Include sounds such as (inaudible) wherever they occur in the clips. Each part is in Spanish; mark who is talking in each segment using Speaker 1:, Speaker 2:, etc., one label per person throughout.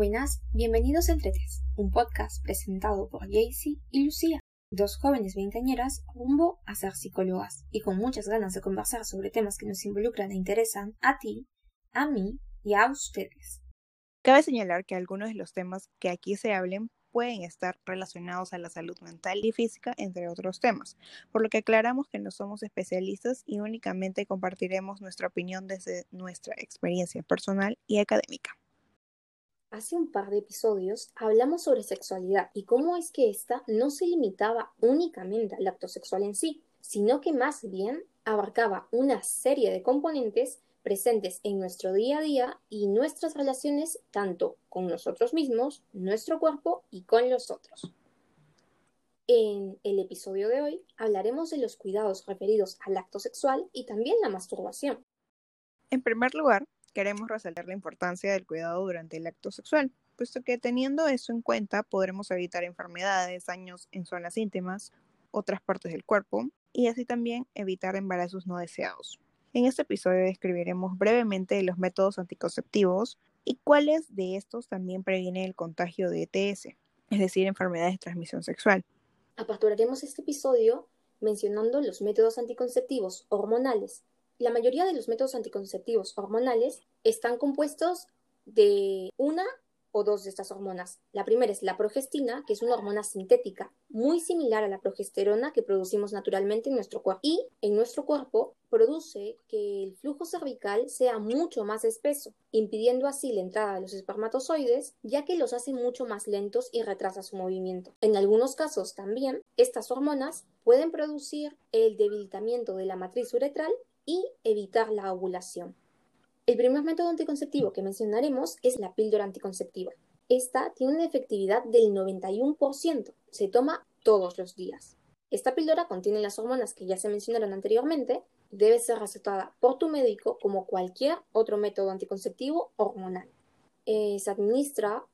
Speaker 1: Buenas, bienvenidos a Entretes, un podcast presentado por Jaycee y Lucía, dos jóvenes veinteañeras rumbo a ser psicólogas y con muchas ganas de conversar sobre temas que nos involucran e interesan a ti, a mí y a ustedes.
Speaker 2: Cabe señalar que algunos de los temas que aquí se hablen pueden estar relacionados a la salud mental y física, entre otros temas, por lo que aclaramos que no somos especialistas y únicamente compartiremos nuestra opinión desde nuestra experiencia personal y académica.
Speaker 1: Hace un par de episodios hablamos sobre sexualidad y cómo es que ésta no se limitaba únicamente al acto sexual en sí, sino que más bien abarcaba una serie de componentes presentes en nuestro día a día y nuestras relaciones tanto con nosotros mismos, nuestro cuerpo y con los otros. En el episodio de hoy hablaremos de los cuidados referidos al acto sexual y también la masturbación.
Speaker 2: En primer lugar, queremos resaltar la importancia del cuidado durante el acto sexual, puesto que teniendo eso en cuenta podremos evitar enfermedades, daños en zonas íntimas, otras partes del cuerpo y así también evitar embarazos no deseados. En este episodio describiremos brevemente los métodos anticonceptivos y cuáles de estos también previenen el contagio de ETS, es decir, enfermedades de transmisión sexual.
Speaker 1: Aperturaremos este episodio mencionando los métodos anticonceptivos hormonales, la mayoría de los métodos anticonceptivos hormonales están compuestos de una o dos de estas hormonas. La primera es la progestina, que es una hormona sintética muy similar a la progesterona que producimos naturalmente en nuestro cuerpo. Y en nuestro cuerpo produce que el flujo cervical sea mucho más espeso, impidiendo así la entrada de los espermatozoides, ya que los hace mucho más lentos y retrasa su movimiento. En algunos casos también, estas hormonas pueden producir el debilitamiento de la matriz uretral y evitar la ovulación. El primer método anticonceptivo que mencionaremos es la píldora anticonceptiva. Esta tiene una efectividad del 91%. Se toma todos los días. Esta píldora contiene las hormonas que ya se mencionaron anteriormente. Debe ser recetada por tu médico como cualquier otro método anticonceptivo hormonal. Eh, se administra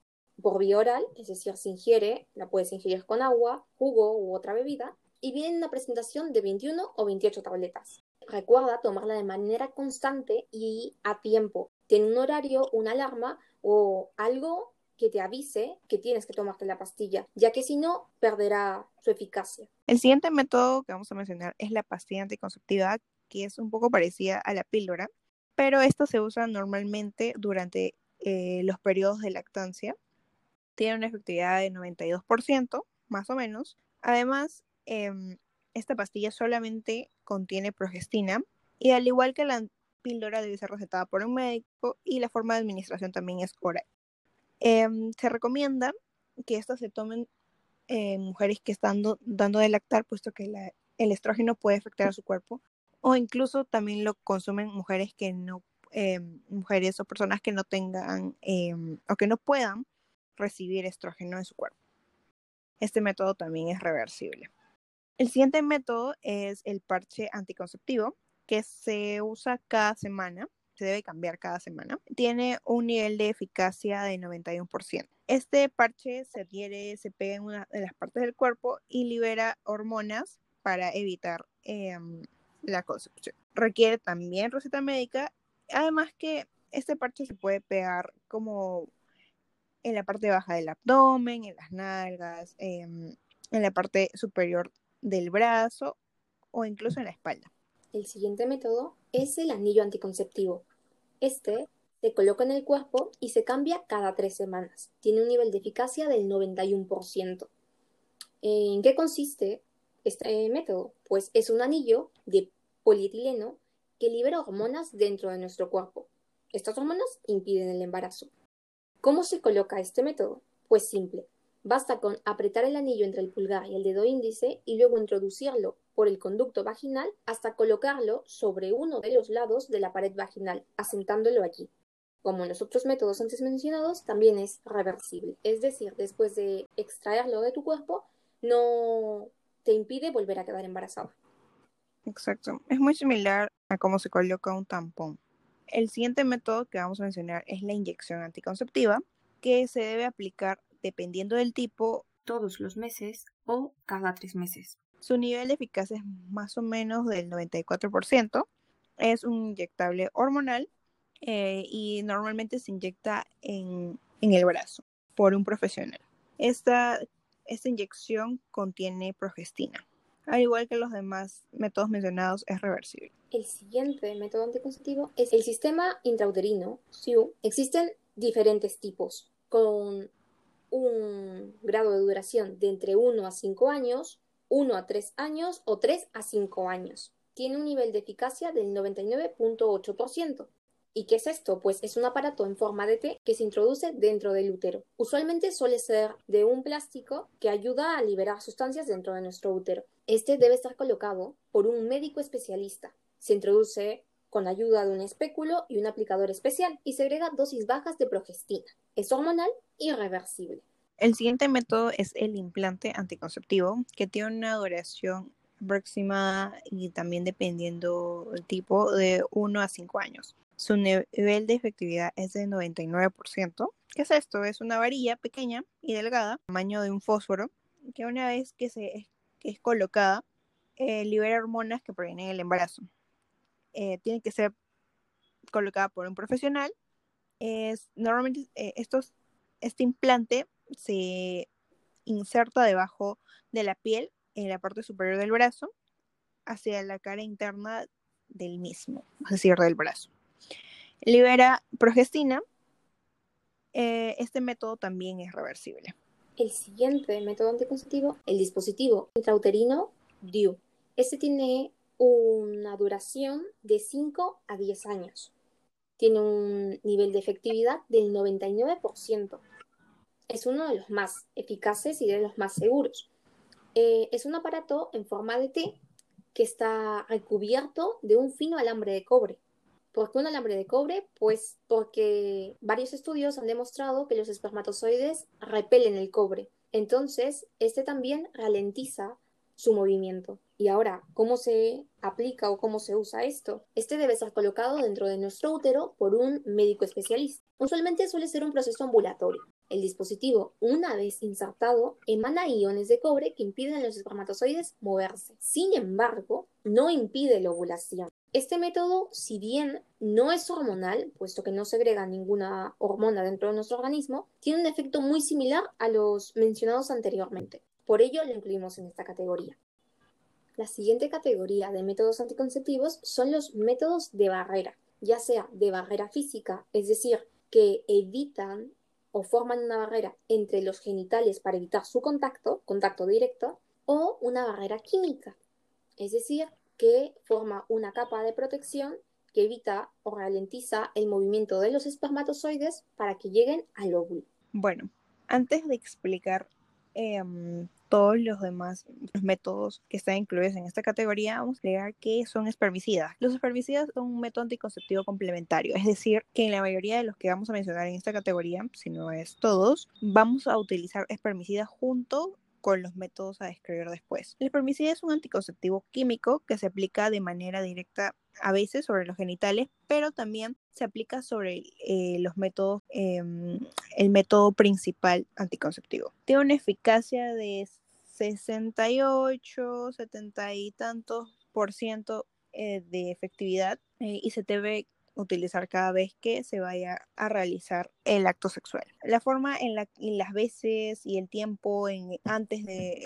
Speaker 1: por vía oral, es decir, se ingiere, la puedes ingerir con agua, jugo u otra bebida, y viene en una presentación de 21 o 28 tabletas. Recuerda tomarla de manera constante y a tiempo. Tiene un horario, una alarma o algo que te avise que tienes que tomarte la pastilla, ya que si no, perderá su eficacia.
Speaker 2: El siguiente método que vamos a mencionar es la pastilla anticonceptiva, que es un poco parecida a la píldora, pero esta se usa normalmente durante eh, los periodos de lactancia. Tiene una efectividad de 92%, más o menos. Además, em, esta pastilla solamente contiene progestina y al igual que la píldora debe ser recetada por un médico y la forma de administración también es oral. Em, se recomienda que estas se tomen en mujeres que están dando de lactar, puesto que el estrógeno puede afectar a su cuerpo, o incluso también lo consumen mujeres que no, em, mujeres o personas que no tengan em, o que no puedan recibir estrógeno en su cuerpo. Este método también es reversible. El siguiente método es el parche anticonceptivo, que se usa cada semana, se debe cambiar cada semana. Tiene un nivel de eficacia de 91%. Este parche se adhiere, se pega en una de las partes del cuerpo y libera hormonas para evitar em, la concepción. Requiere también receta médica, además que este parche se puede pegar como en la parte baja del abdomen, en las nalgas, em, en la parte superior del brazo o incluso en la espalda.
Speaker 1: El siguiente método es el anillo anticonceptivo. Este se coloca en el cuerpo y se cambia cada tres semanas. Tiene un nivel de eficacia del 91%. ¿En qué consiste este método? Pues es un anillo de polietileno que libera hormonas dentro de nuestro cuerpo. Estas hormonas impiden el embarazo. ¿Cómo se coloca este método? Pues simple. Basta con apretar el anillo entre el pulgar y el dedo índice y luego introducirlo por el conducto vaginal hasta colocarlo sobre uno de los lados de la pared vaginal, asentándolo allí. Como en los otros métodos antes mencionados, también es reversible, es decir, después de extraerlo de tu cuerpo, no te impide volver a quedar embarazada.
Speaker 2: Exacto, es muy similar a cómo se coloca un tampón. El siguiente método que vamos a mencionar es la inyección anticonceptiva, que se debe aplicar dependiendo del tipo,
Speaker 1: todos los meses o cada tres meses.
Speaker 2: Su nivel de eficacia es más o menos del 94%. Es un inyectable hormonal eh, y normalmente se inyecta en en el brazo por un profesional. Esta, esta inyección contiene progestina. Al igual que los demás métodos mencionados, es reversible.
Speaker 1: El siguiente método anticonceptivo es el sistema intrauterino, SIU. Existen diferentes tipos, con un grado de duración de entre 1 a 5 años, 1 a 3 años o 3 a 5 años. Tiene un nivel de eficacia del 99.8%. ¿Y qué es esto? Pues es un aparato en forma de T que se introduce dentro del útero. Usualmente suele ser de un plástico que ayuda a liberar sustancias dentro de nuestro útero. Este debe estar colocado por un médico especialista. Se introduce con ayuda de un espéculo y un aplicador especial y segrega dosis bajas de progestina. Es hormonal y reversible.
Speaker 2: El siguiente método es el implante anticonceptivo, que tiene una duración aproximada y también dependiendo del tipo de 1 a 5 años. Su nivel de efectividad es de 99%. ¿Qué es esto? Es una varilla pequeña y delgada, tamaño de un fósforo, que una vez que se es, colocada, eh, libera hormonas que provienen del embarazo. Eh, tiene que ser colocada por un profesional. Es, normalmente eh, estos, este implante se inserta debajo de la piel en la parte superior del brazo hacia la cara interna del mismo, es decir, del brazo libera progestina. Eh, este método también es reversible.
Speaker 1: El siguiente método anticonceptivo, el dispositivo intrauterino DIU. Este tiene una duración de 5 a 10 años. Tiene un nivel de efectividad del 99%. Es uno de los más eficaces y de los más seguros. Eh, es un aparato en forma de T que está recubierto de un fino alambre de cobre. ¿Por qué un alambre de cobre? Pues porque varios estudios han demostrado que los espermatozoides repelen el cobre. Entonces, este también ralentiza su movimiento. Y ahora, ¿cómo se aplica o cómo se usa esto? Este debe ser colocado dentro de nuestro útero por un médico especialista. Usualmente suele ser un proceso ambulatorio. El dispositivo, una vez insertado, emana iones de cobre que impiden a los espermatozoides moverse. Sin embargo, no impide la ovulación. Este método, si bien no es hormonal, puesto que no segrega ninguna hormona dentro de nuestro organismo, tiene un efecto muy similar a los mencionados anteriormente. Por ello lo incluimos en esta categoría. La siguiente categoría de métodos anticonceptivos son los métodos de barrera, ya sea de barrera física, es decir, que evitan o forman una barrera entre los genitales para evitar su contacto, contacto directo, o una barrera química, es decir, que forma una capa de protección que evita o ralentiza el movimiento de los espermatozoides para que lleguen al óvulo.
Speaker 2: Bueno, antes de explicar em, todos los demás métodos que están incluidos en esta categoría, vamos a explicar qué son espermicidas. Los espermicidas son un método anticonceptivo complementario, es decir, que en la mayoría de los que vamos a mencionar en esta categoría, si no es todos, vamos a utilizar espermicidas junto con los métodos a describir después. El espermicida es un anticonceptivo químico que se aplica de manera directa a veces sobre los genitales, pero también se aplica sobre eh, los métodos, em, el método principal anticonceptivo. Tiene una eficacia de 68, 70 y tantos por ciento eh, de efectividad eh, y se debe utilizar cada vez que se vaya a realizar el acto sexual. La forma en las veces y el tiempo en, antes de,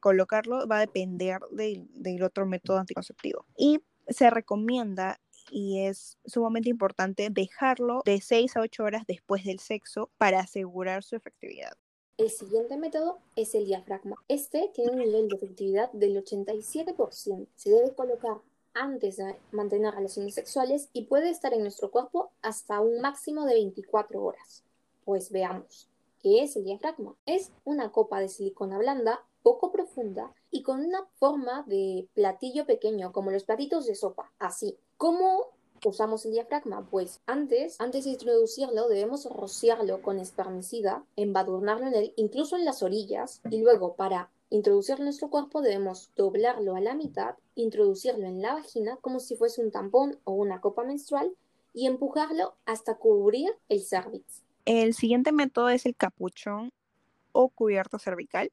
Speaker 2: colocarlo va a depender del otro método anticonceptivo. Y se recomienda y es sumamente importante dejarlo de 6 a 8 horas después del sexo para asegurar su efectividad.
Speaker 1: El siguiente método es el diafragma. Este tiene un nivel de efectividad del 87%. Se debe colocar antes de mantener relaciones sexuales y puede estar en nuestro cuerpo hasta un máximo de 24 horas. Pues veamos, ¿qué es el diafragma? Es una copa de silicona blanda, poco profunda y con una forma de platillo pequeño, como los platitos de sopa, así. ¿Cómo usamos el diafragma? Pues antes, antes de introducirlo, debemos rociarlo con espermicida, embadurnarlo en él, incluso en las orillas, y luego para introducirlo en nuestro cuerpo debemos doblarlo a la mitad, introducirlo en la vagina como si fuese un tampón o una copa menstrual y empujarlo hasta cubrir el cervix.
Speaker 2: El siguiente método es el capuchón o cubierto cervical,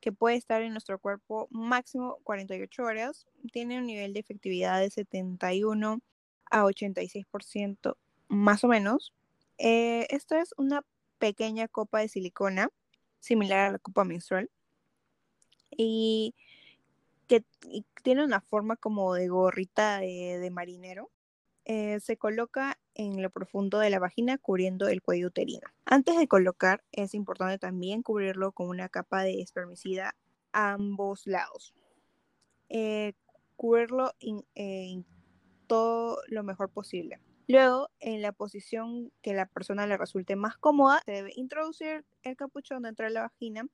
Speaker 2: que puede estar en nuestro cuerpo máximo 48 horas. Tiene un nivel de efectividad de 71 a 86% más o menos. Eh, esto es una pequeña copa de silicona, similar a la copa menstrual, y que tiene una forma como de gorrita de, marinero. Eh, se coloca en lo profundo de la vagina cubriendo el cuello uterino. Antes de colocar es importante también cubrirlo con una capa de espermicida a ambos lados. Eh, cubrirlo en eh, todo lo mejor posible. Luego, en la posición que la persona le resulte más cómoda, se debe introducir el capuchón dentro de la vagina,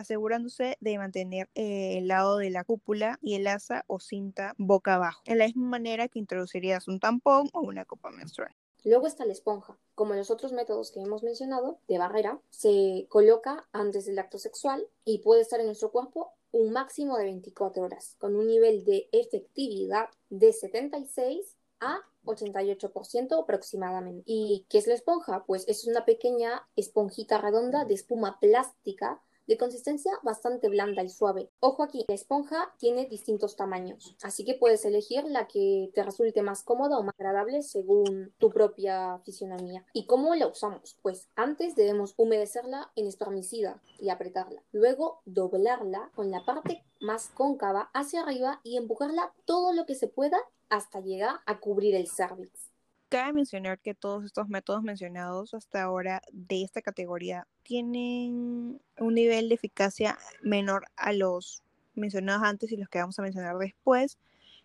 Speaker 2: asegurándose de mantener eh, el lado de la cúpula y el asa o cinta boca abajo, en la misma manera que introducirías un tampón o una copa menstrual.
Speaker 1: Luego está la esponja. Como los otros métodos que hemos mencionado, de barrera, se coloca antes del acto sexual y puede estar en nuestro cuerpo un máximo de 24 horas, con un nivel de efectividad de 76 a 88% aproximadamente. ¿Y qué es la esponja? Pues es una pequeña esponjita redonda de espuma plástica de consistencia bastante blanda y suave. Ojo aquí, la esponja tiene distintos tamaños, así que puedes elegir la que te resulte más cómoda o más agradable según tu propia fisionomía. ¿Y cómo la usamos? Pues antes debemos humedecerla en espermicida y apretarla. Luego doblarla con la parte más cóncava hacia arriba y empujarla todo lo que se pueda hasta llegar a cubrir el cervix.
Speaker 2: Cabe mencionar que todos estos métodos mencionados hasta ahora de esta categoría tienen un nivel de eficacia menor a los mencionados antes y los que vamos a mencionar después.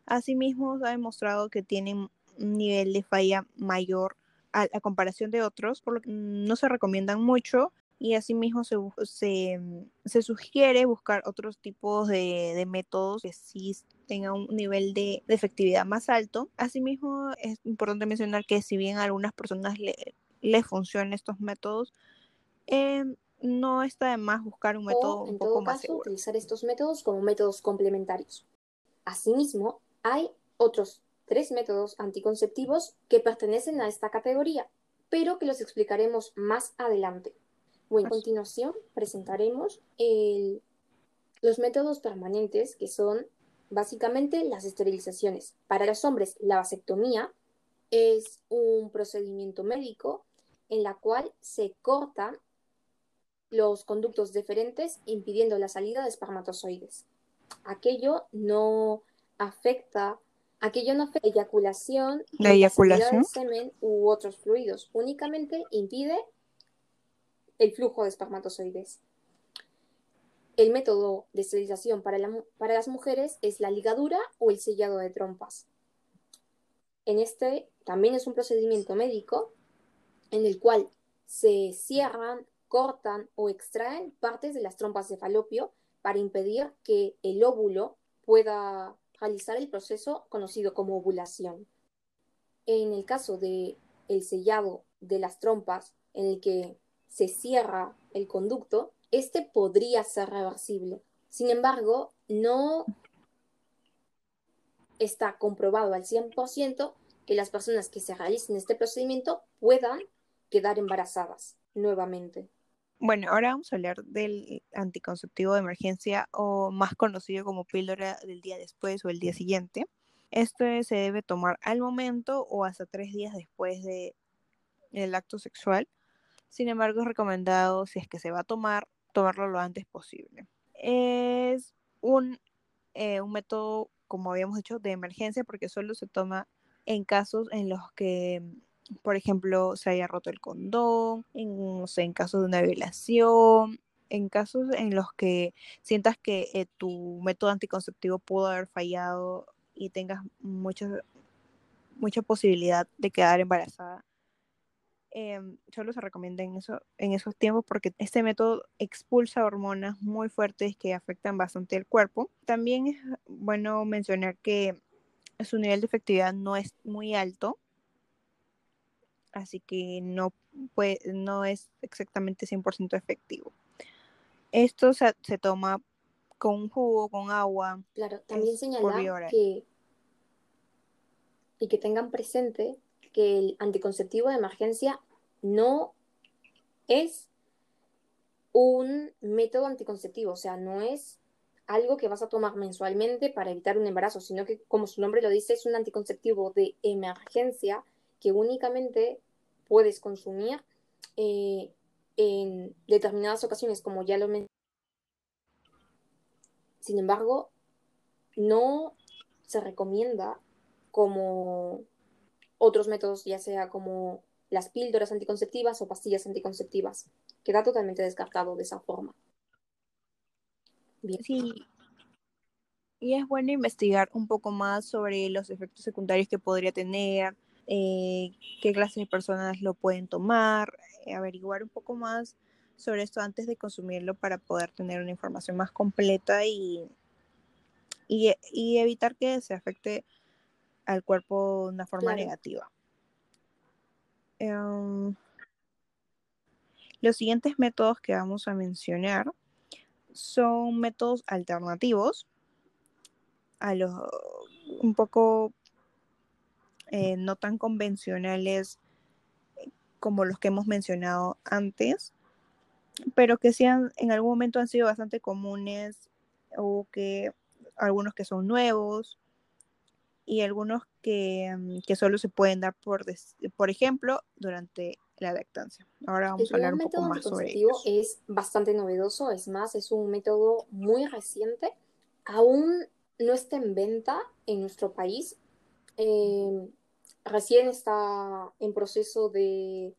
Speaker 2: Asimismo, se ha demostrado que tienen un nivel de falla mayor a, a comparación de otros, por lo que no se recomiendan mucho y asimismo se, se, se sugiere buscar otros tipos de, de, métodos que sí tengan un nivel de, de, efectividad más alto. Asimismo, es importante mencionar que si bien a algunas personas le, les funcionan estos métodos, eh, no está de más buscar un método un poco más seguro.
Speaker 1: utilizar estos métodos como métodos complementarios. Asimismo, hay otros tres métodos anticonceptivos que pertenecen a esta categoría, pero que los explicaremos más adelante. Bueno, a continuación presentaremos los métodos permanentes que son básicamente las esterilizaciones. Para los hombres, la vasectomía es un procedimiento médico en la cual se cortan los conductos deferentes impidiendo la salida de espermatozoides. Aquello no afecta, aquello no afecta la eyaculación,
Speaker 2: la eyaculación,
Speaker 1: de semen u otros fluidos, únicamente impide el flujo de espermatozoides. El método de esterilización para, para las mujeres es la ligadura o el sellado de trompas. En este también es un procedimiento médico en el cual se cierran, cortan o extraen partes de las trompas de falopio para impedir que el óvulo pueda realizar el proceso conocido como ovulación. En el caso de el sellado de las trompas, en el que se cierra el conducto, este podría ser reversible. Sin embargo, no está comprobado al 100% que las personas que se realicen este procedimiento puedan quedar embarazadas nuevamente.
Speaker 2: Bueno, ahora vamos a hablar del anticonceptivo de emergencia o más conocido como píldora del día después o el día siguiente. Esto se debe tomar al momento o hasta tres días después del acto sexual sin embargo, es recomendado, si es que se va a tomar, tomarlo lo antes posible. Es un, eh, un método, como habíamos dicho, de emergencia porque solo se toma en casos en los que, por ejemplo, se haya roto el condón, en, no sé, en casos de una violación, en casos en los que sientas que eh, tu método anticonceptivo pudo haber fallado y tengas mucha, mucha posibilidad de quedar embarazada Em, solo se recomienda en, eso, en esos tiempos porque este método expulsa hormonas muy fuertes que afectan bastante el cuerpo. También es bueno mencionar que su nivel de efectividad no es muy alto, así que no, puede, no es exactamente 100% efectivo. Esto se, se, toma con jugo, con agua.
Speaker 1: Claro, también señala que y que tengan presente que el anticonceptivo de emergencia no es un método anticonceptivo, o sea, no es algo que vas a tomar mensualmente para evitar un embarazo, sino que, como su nombre lo dice, es un anticonceptivo de emergencia que únicamente puedes consumir eh, en determinadas ocasiones, como ya lo mencioné. Sin embargo, no se recomienda como otros métodos, ya sea como las píldoras anticonceptivas o pastillas anticonceptivas. Queda totalmente descartado de esa forma.
Speaker 2: Bien. Sí. Y es bueno investigar un poco más sobre los efectos secundarios que podría tener, eh, qué clases de personas lo pueden tomar, eh, averiguar un poco más sobre esto antes de consumirlo para poder tener una información más completa y, y, evitar que se afecte al cuerpo de una forma negativa. Em, los siguientes métodos que vamos a mencionar son métodos alternativos a los un poco eh, no tan convencionales como los que hemos mencionado antes, pero que sean en algún momento han sido bastante comunes o que algunos que son nuevos y algunos que, mm, que solo se pueden dar por, por ejemplo durante la lactancia. Ahora vamos a hablar un poco más sobre ello.
Speaker 1: Es bastante novedoso, es más, es un método muy reciente. Aún no está en venta en nuestro país. Eh, recién está en proceso de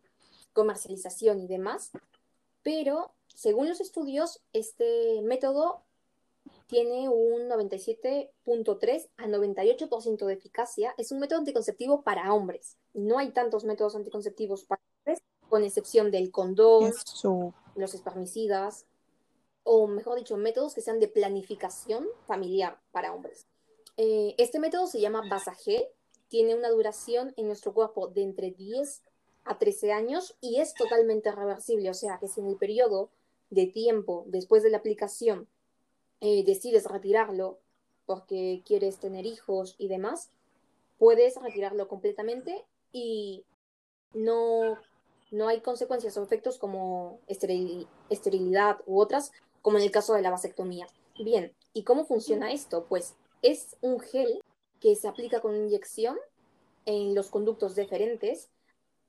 Speaker 1: comercialización y demás, pero según los estudios, este método tiene un 97.3 a 98% de eficacia. Es un método anticonceptivo para hombres. No hay tantos métodos anticonceptivos para hombres, con excepción del condón, los espermicidas, o mejor dicho, métodos que sean de planificación familiar para hombres. Eh, este método se llama Basagel, tiene una duración en nuestro cuerpo de entre 10 a 13 años y es totalmente reversible, o sea que si en el periodo de tiempo después de la aplicación eh, decides retirarlo porque quieres tener hijos y demás, puedes retirarlo completamente y no, no hay consecuencias o efectos como esterilidad u otras, como en el caso de la vasectomía. Bien, ¿y cómo funciona esto? Pues es un gel que se aplica con inyección en los conductos deferentes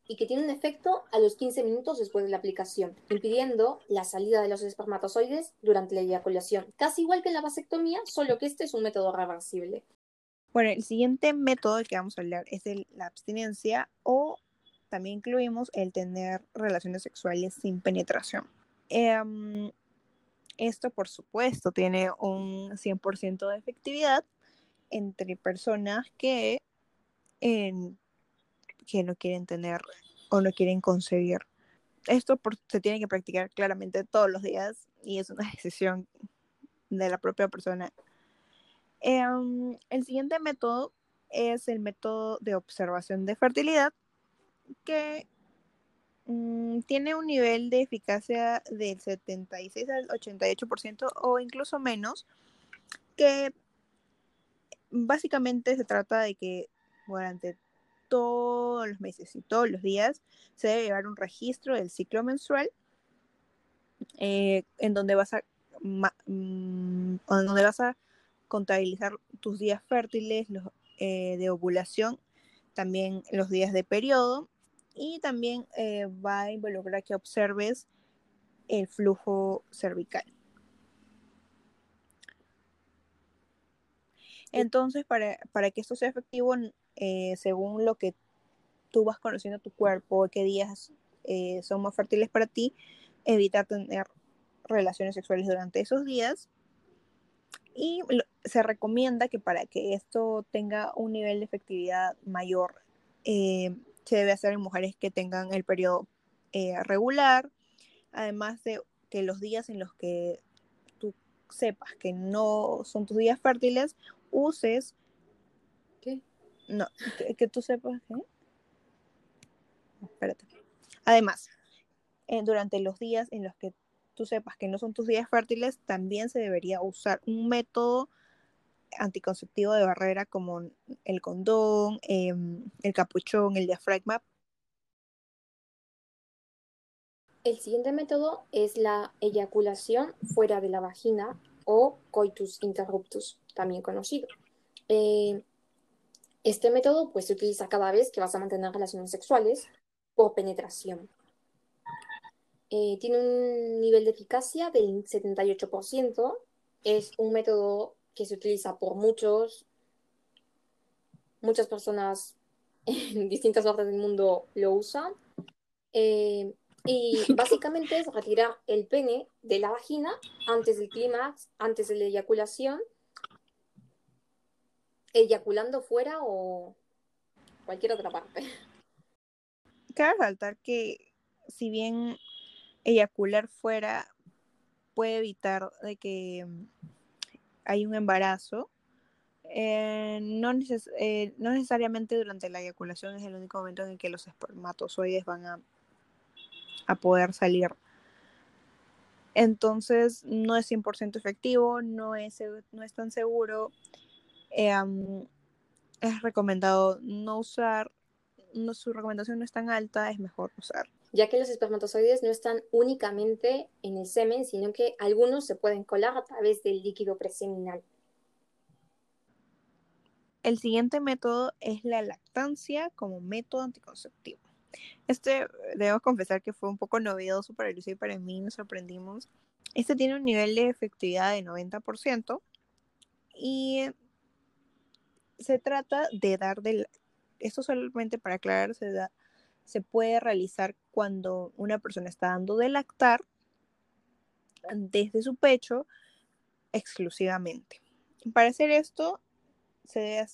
Speaker 1: y que tiene un efecto a los 15 minutos después de la aplicación, impidiendo la salida de los espermatozoides durante la eyaculación. Casi igual que en la vasectomía, solo que este es un método reversible.
Speaker 2: Bueno, el siguiente método que vamos a hablar es la abstinencia o también incluimos el tener relaciones sexuales sin penetración. Em, esto, por supuesto, tiene un 100% de efectividad entre personas que que no quieren tener o no quieren concebir. Esto se tiene que practicar claramente todos los días y es una (laughs) decisión de la propia persona. Em, el siguiente método es el método de observación de fertilidad que mm, tiene un nivel de eficacia del 76 al 88% o incluso menos, que básicamente se trata de que durante todos los meses y todos los días se debe llevar un registro del ciclo menstrual eh, en donde vas a mm, donde vas a contabilizar tus días fértiles los, eh, de ovulación también los días de periodo y también eh, va a involucrar que observes el flujo cervical. Entonces, para, para que esto sea efectivo, eh, según lo que tú vas conociendo tu cuerpo, qué días eh, son más fértiles para ti, evitar tener relaciones sexuales durante esos días. Y se recomienda que para que esto tenga un nivel de efectividad mayor, eh, se debe hacer en mujeres que tengan el periodo regular, además de que los días en los que tú sepas que no son tus días fértiles, uses no, que, tú sepas que. Espérate. Además, eh, durante los días en los que tú sepas que no son tus días fértiles, también se debería usar un método anticonceptivo de barrera como el condón, em, el capuchón, el diafragma.
Speaker 1: El siguiente método es la eyaculación fuera de la vagina o coitus interruptus, también conocido. Eh, este método pues, se utiliza cada vez que vas a mantener relaciones sexuales por penetración. eh, tiene un nivel de eficacia del 78%. Es un método que se utiliza por muchos, muchas personas (laughs) en distintas partes del mundo lo usan. Eh, y (laughs) básicamente es retirar el pene de la vagina antes del clímax, antes de la eyaculación, eyaculando fuera o cualquier otra parte. (laughs)
Speaker 2: Cabe resaltar que si bien eyacular fuera puede evitar de que hay un embarazo, eh, no, eh, no, necesariamente durante la eyaculación es el único momento en el que los espermatozoides van a, a poder salir. Entonces no es 100% efectivo, no es, no es tan seguro. Eh, es recomendado no usar, su recomendación no es tan alta, es mejor usar
Speaker 1: ya que los espermatozoides no están únicamente en el semen, sino que algunos se pueden colar a través del líquido preseminal.
Speaker 2: El siguiente método es la lactancia como método anticonceptivo. Este, debo confesar que fue un poco novedoso para Lucia y para mí, nos sorprendimos. Este tiene un nivel de efectividad de 90% y se trata de dar del... Esto solamente para aclarar, se da se puede realizar cuando una persona está dando de lactar desde su pecho exclusivamente. Para hacer esto, se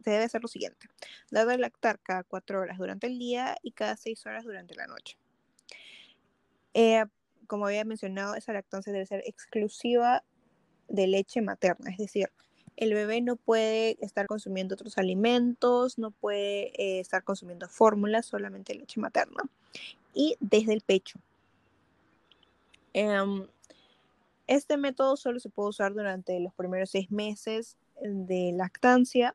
Speaker 2: debe, hacer lo siguiente. Dar de lactar cada cuatro horas durante el día y cada seis horas durante la noche. Eh, como había mencionado, esa lactancia debe ser exclusiva de leche materna, es decir, el bebé no puede estar consumiendo otros alimentos, no puede eh, estar consumiendo fórmulas, solamente leche materna. Y desde el pecho. Em, este método solo se puede usar durante los primeros seis meses de lactancia.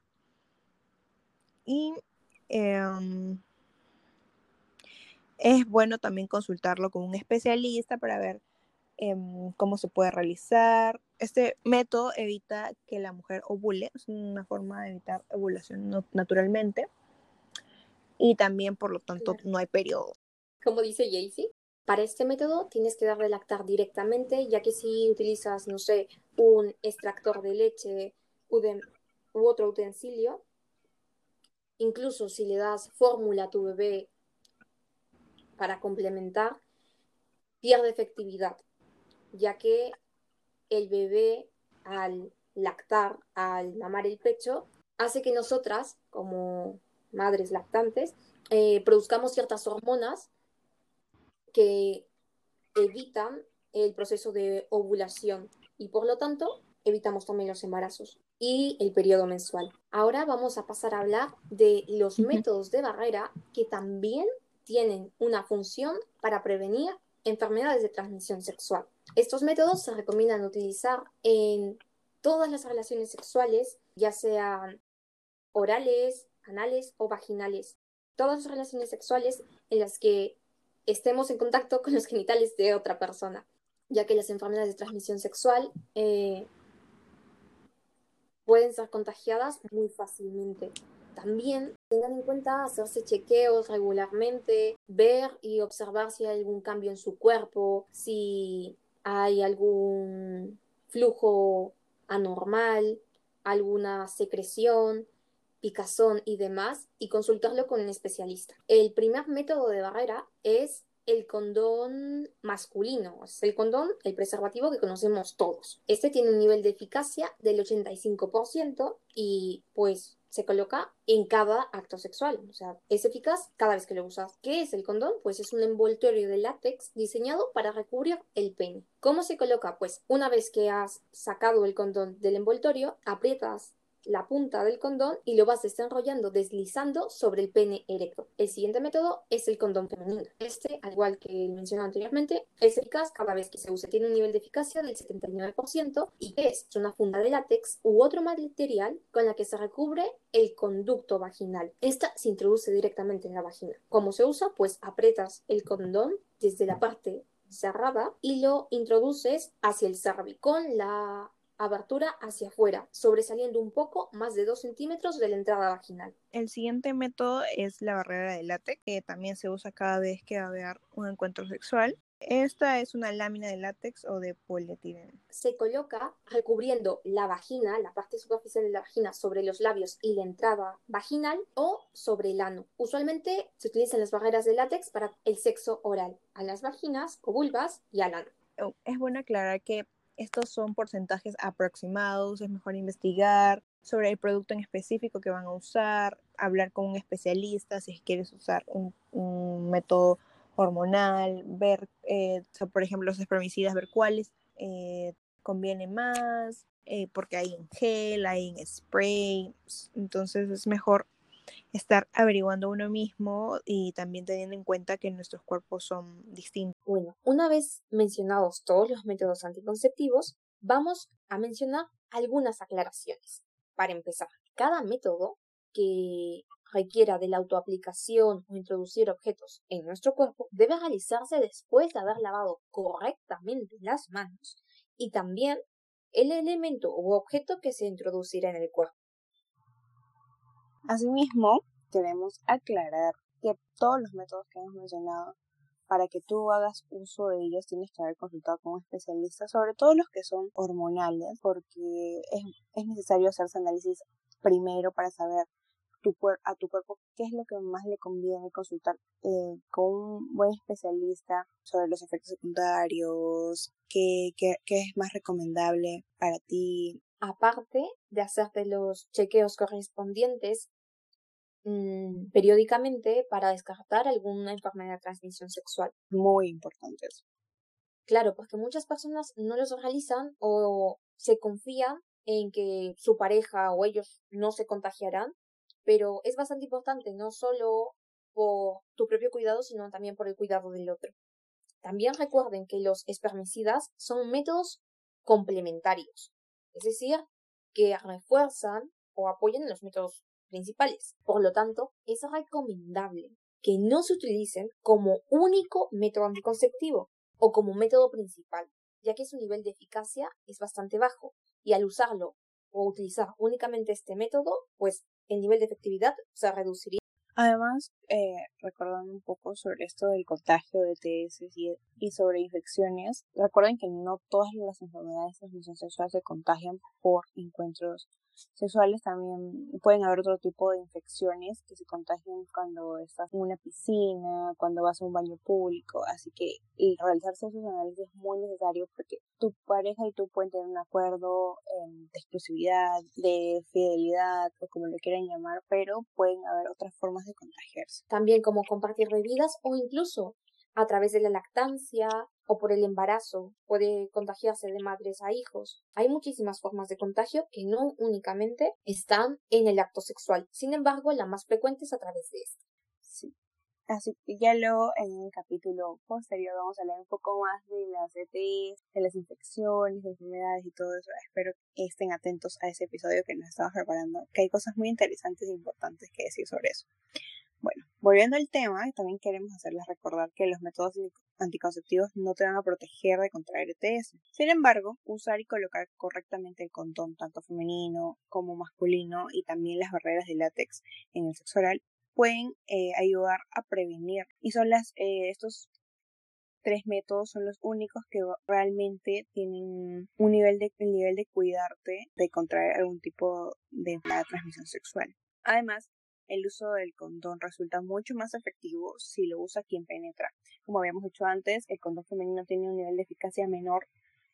Speaker 2: Y em, es bueno también consultarlo con un especialista para ver Em, cómo se puede realizar. Este método evita que la mujer ovule, es una forma de evitar ovulación naturalmente. Y también, por lo tanto, no hay periodo.
Speaker 1: Como dice Jaycee, para este método tienes que darle lactar directamente, ya que si utilizas, no sé, un extractor de leche u otro utensilio, incluso si le das fórmula a tu bebé para complementar, pierde efectividad ya que el bebé al lactar, al mamar el pecho, hace que nosotras, como madres lactantes, eh, produzcamos ciertas hormonas que evitan el proceso de ovulación y por lo tanto evitamos también los embarazos y el periodo mensual. Ahora vamos a pasar a hablar de los métodos de barrera que también tienen una función para prevenir enfermedades de transmisión sexual. Estos métodos se recomiendan utilizar en todas las relaciones sexuales, ya sean orales, anales o vaginales. Todas las relaciones sexuales en las que estemos en contacto con los genitales de otra persona, ya que las enfermedades de transmisión sexual eh, pueden ser contagiadas muy fácilmente. También tengan en cuenta hacerse chequeos regularmente, ver y observar si hay algún cambio en su cuerpo, si hay algún flujo anormal, alguna secreción, picazón y demás, y consultarlo con un especialista. El primer método de barrera es el condón masculino, es el condón, el preservativo que conocemos todos. Este tiene un nivel de eficacia del 85% y pues se coloca en cada acto sexual. O sea, es eficaz cada vez que lo usas. ¿Qué es el condón? Pues es un envoltorio de látex diseñado para recubrir el pene. ¿Cómo se coloca? Pues una vez que has sacado el condón del envoltorio, aprietas la punta del condón y lo vas desenrollando, deslizando sobre el pene erecto. El siguiente método es el condón femenino. Este, al igual que mencionado anteriormente, es eficaz cada vez que se use. Tiene un nivel de eficacia del 79% y es una funda de látex u otro material con la que se recubre el conducto vaginal. Esta se introduce directamente en la vagina. ¿Cómo se usa? Pues aprietas el condón desde la parte cerrada y lo introduces hacia el cervix con la abertura hacia afuera, sobresaliendo un poco más de 2 centímetros de la entrada vaginal.
Speaker 2: El siguiente método es la barrera de látex, que también se usa cada vez que va a haber un encuentro sexual. Esta es una lámina de látex o de polietileno.
Speaker 1: Se coloca recubriendo la vagina, la parte superficial de la vagina, sobre los labios y la entrada vaginal o sobre el ano. Usualmente se utilizan las barreras de látex para el sexo oral, a las vaginas o vulvas y al ano.
Speaker 2: Oh, es bueno aclarar que estos son porcentajes aproximados, es mejor investigar sobre el producto en específico que van a usar, hablar con un especialista si quieres usar un, método hormonal, ver, eh, por ejemplo, los espermicidas, ver cuáles eh, conviene más, eh, porque hay en gel, hay en spray, entonces es mejor estar averiguando uno mismo y también teniendo en cuenta que nuestros cuerpos son distintos.
Speaker 1: Bueno, una vez mencionados todos los métodos anticonceptivos, vamos a mencionar algunas aclaraciones. Para empezar, cada método que requiera de la autoaplicación o introducir objetos en nuestro cuerpo debe realizarse después de haber lavado correctamente las manos y también el elemento u objeto que se introducirá en el cuerpo.
Speaker 2: Asimismo, queremos aclarar que todos los métodos que hemos mencionado, para que tú hagas uso de ellos, tienes que haber consultado con un especialista, sobre todo los que son hormonales, porque es, es necesario hacerse análisis primero para saber a tu cuerpo qué es lo que más le conviene consultar eh, con un buen especialista sobre los efectos secundarios, qué, qué, es más recomendable para ti.
Speaker 1: Aparte de hacerte los chequeos correspondientes mm, periódicamente para descartar alguna enfermedad de transmisión sexual.
Speaker 2: Muy importante eso.
Speaker 1: Claro, porque muchas personas no los realizan o se confían en que su pareja o ellos no se contagiarán pero es bastante importante, no solo por tu propio cuidado, sino también por el cuidado del otro. También recuerden que los espermicidas son métodos complementarios, es decir, que refuerzan o apoyan los métodos principales. Por lo tanto, es recomendable que no se utilicen como único método anticonceptivo o como método principal, ya que su nivel de eficacia es bastante bajo y al usarlo o utilizar únicamente este método, pues el nivel de efectividad se reduciría.
Speaker 2: Además, eh, recordando un poco sobre esto del contagio de TS y, sobre infecciones, recuerden que no todas las enfermedades de transmisión sexual se contagian por encuentros sexuales también pueden haber otro tipo de infecciones que se contagian cuando estás en una piscina, cuando vas a un baño público, así que realizarse esos análisis es muy necesario porque tu pareja y tú pueden tener un acuerdo de exclusividad, de fidelidad o como lo quieran llamar, pero pueden haber otras formas de contagiarse.
Speaker 1: También como compartir bebidas o incluso a través de la lactancia o por el embarazo, puede contagiarse de madres a hijos. Hay muchísimas formas de contagio que no únicamente están en el acto sexual. Sin embargo, la más frecuente es a través de esto.
Speaker 2: Sí. Así que ya luego en un capítulo posterior vamos a hablar un poco más de las ETS, de las infecciones, de enfermedades y todo eso. Espero que estén atentos a ese episodio que nos estamos preparando, que hay cosas muy interesantes e importantes que decir sobre eso. Bueno, volviendo al tema, también queremos hacerles recordar que los métodos anticonceptivos no te van a proteger de contraer ETS. Sin embargo, usar y colocar correctamente el condón, tanto femenino como masculino, y también las barreras de látex en el sexo oral, pueden eh, ayudar a prevenir. Y son las, eh, estos tres métodos son los únicos que realmente tienen un nivel de, el nivel de cuidarte de contraer algún tipo de transmisión sexual. Además, el uso del condón resulta mucho más efectivo si lo usa quien penetra. Como habíamos dicho antes, el condón femenino tiene un nivel de eficacia menor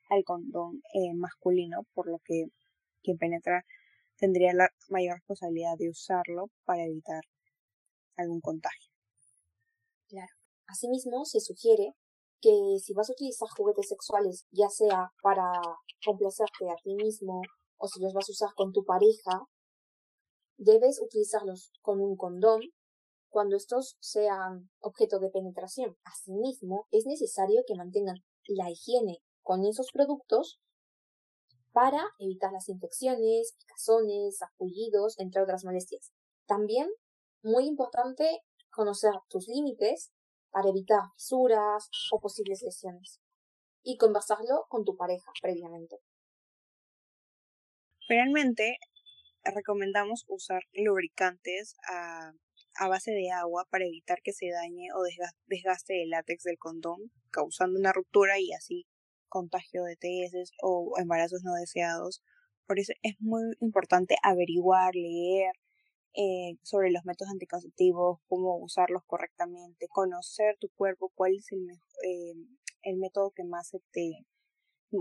Speaker 2: al condón eh, masculino, por lo que quien penetra tendría la mayor responsabilidad de usarlo para evitar algún contagio.
Speaker 1: Claro. Asimismo, se sugiere que si vas a utilizar juguetes sexuales, ya sea para complacerte a ti mismo o si los vas a usar con tu pareja, Debes utilizarlos con un condón cuando estos sean objeto de penetración. Asimismo, es necesario que mantengan la higiene con esos productos para evitar las infecciones, picazones, apullidos, entre otras molestias. También, muy importante, conocer tus límites para evitar fisuras o posibles lesiones y conversarlo con tu pareja previamente.
Speaker 2: Finalmente, recomendamos usar lubricantes a, a base de agua para evitar que se dañe o desgaste el látex del condón, causando una ruptura y así contagio de TS o embarazos no deseados. Por eso es muy importante averiguar, leer eh, sobre los métodos anticonceptivos, cómo usarlos correctamente, conocer tu cuerpo, cuál es el, eh, el método que más te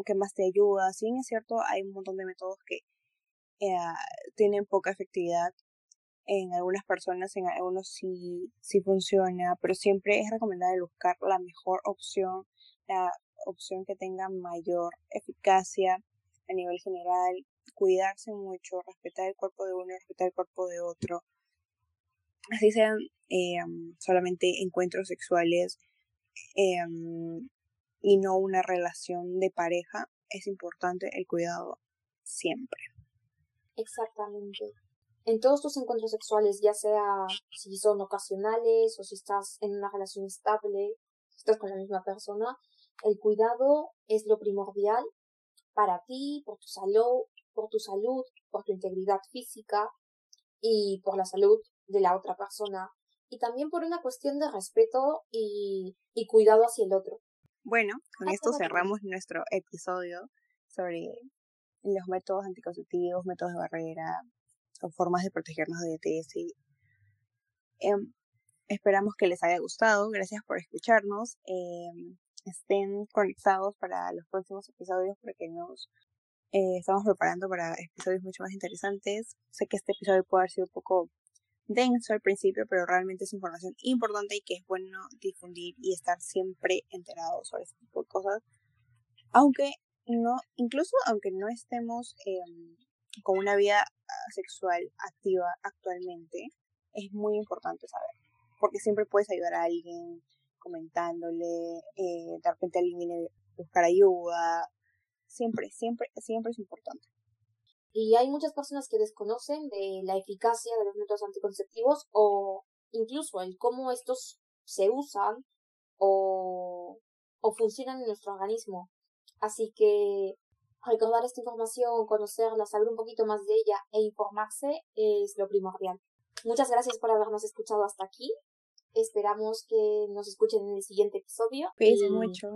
Speaker 2: que más te ayuda. Si bien es cierto, hay un montón de métodos que eh, tienen poca efectividad en algunas personas, en algunos sí, sí funciona, pero siempre es recomendable buscar la mejor opción, la opción que tenga mayor eficacia a nivel general, cuidarse mucho, respetar el cuerpo de uno, respetar el cuerpo de otro. Así sean eh, solamente encuentros sexuales eh, y no una relación de pareja, es importante el cuidado siempre.
Speaker 1: Exactamente. En todos tus encuentros sexuales, ya sea si son ocasionales o si estás en una relación estable, si estás con la misma persona, el cuidado es lo primordial para ti, por tu salud, por tu salud, por tu integridad física y por la salud de la otra persona y también por una cuestión de respeto y, y cuidado hacia el otro.
Speaker 2: Bueno, con esto cerramos nuestro episodio sobre los métodos anticonceptivos, métodos de barrera o formas de protegernos de DTS. Em, esperamos que les haya gustado. Gracias por escucharnos. Em, estén conectados para los próximos episodios porque nos eh, estamos preparando para episodios mucho más interesantes. Sé que este episodio puede haber sido un poco denso al principio, pero realmente es información importante y que es bueno difundir y estar siempre enterados sobre este tipo de cosas. Aunque no, incluso aunque no estemos em, con una vida sexual activa actualmente, es muy importante saber, porque siempre puedes ayudar a alguien comentándole, eh, de repente alguien viene a buscar ayuda, siempre, siempre, siempre es importante.
Speaker 1: Y hay muchas personas que desconocen de la eficacia de los métodos anticonceptivos o incluso el cómo estos se usan o, o funcionan en nuestro organismo. Así que recordar esta información, conocerla, saber un poquito más de ella e informarse es lo primordial. Muchas gracias por habernos escuchado hasta aquí. Esperamos que nos escuchen en el siguiente episodio.
Speaker 2: Cuídense mucho.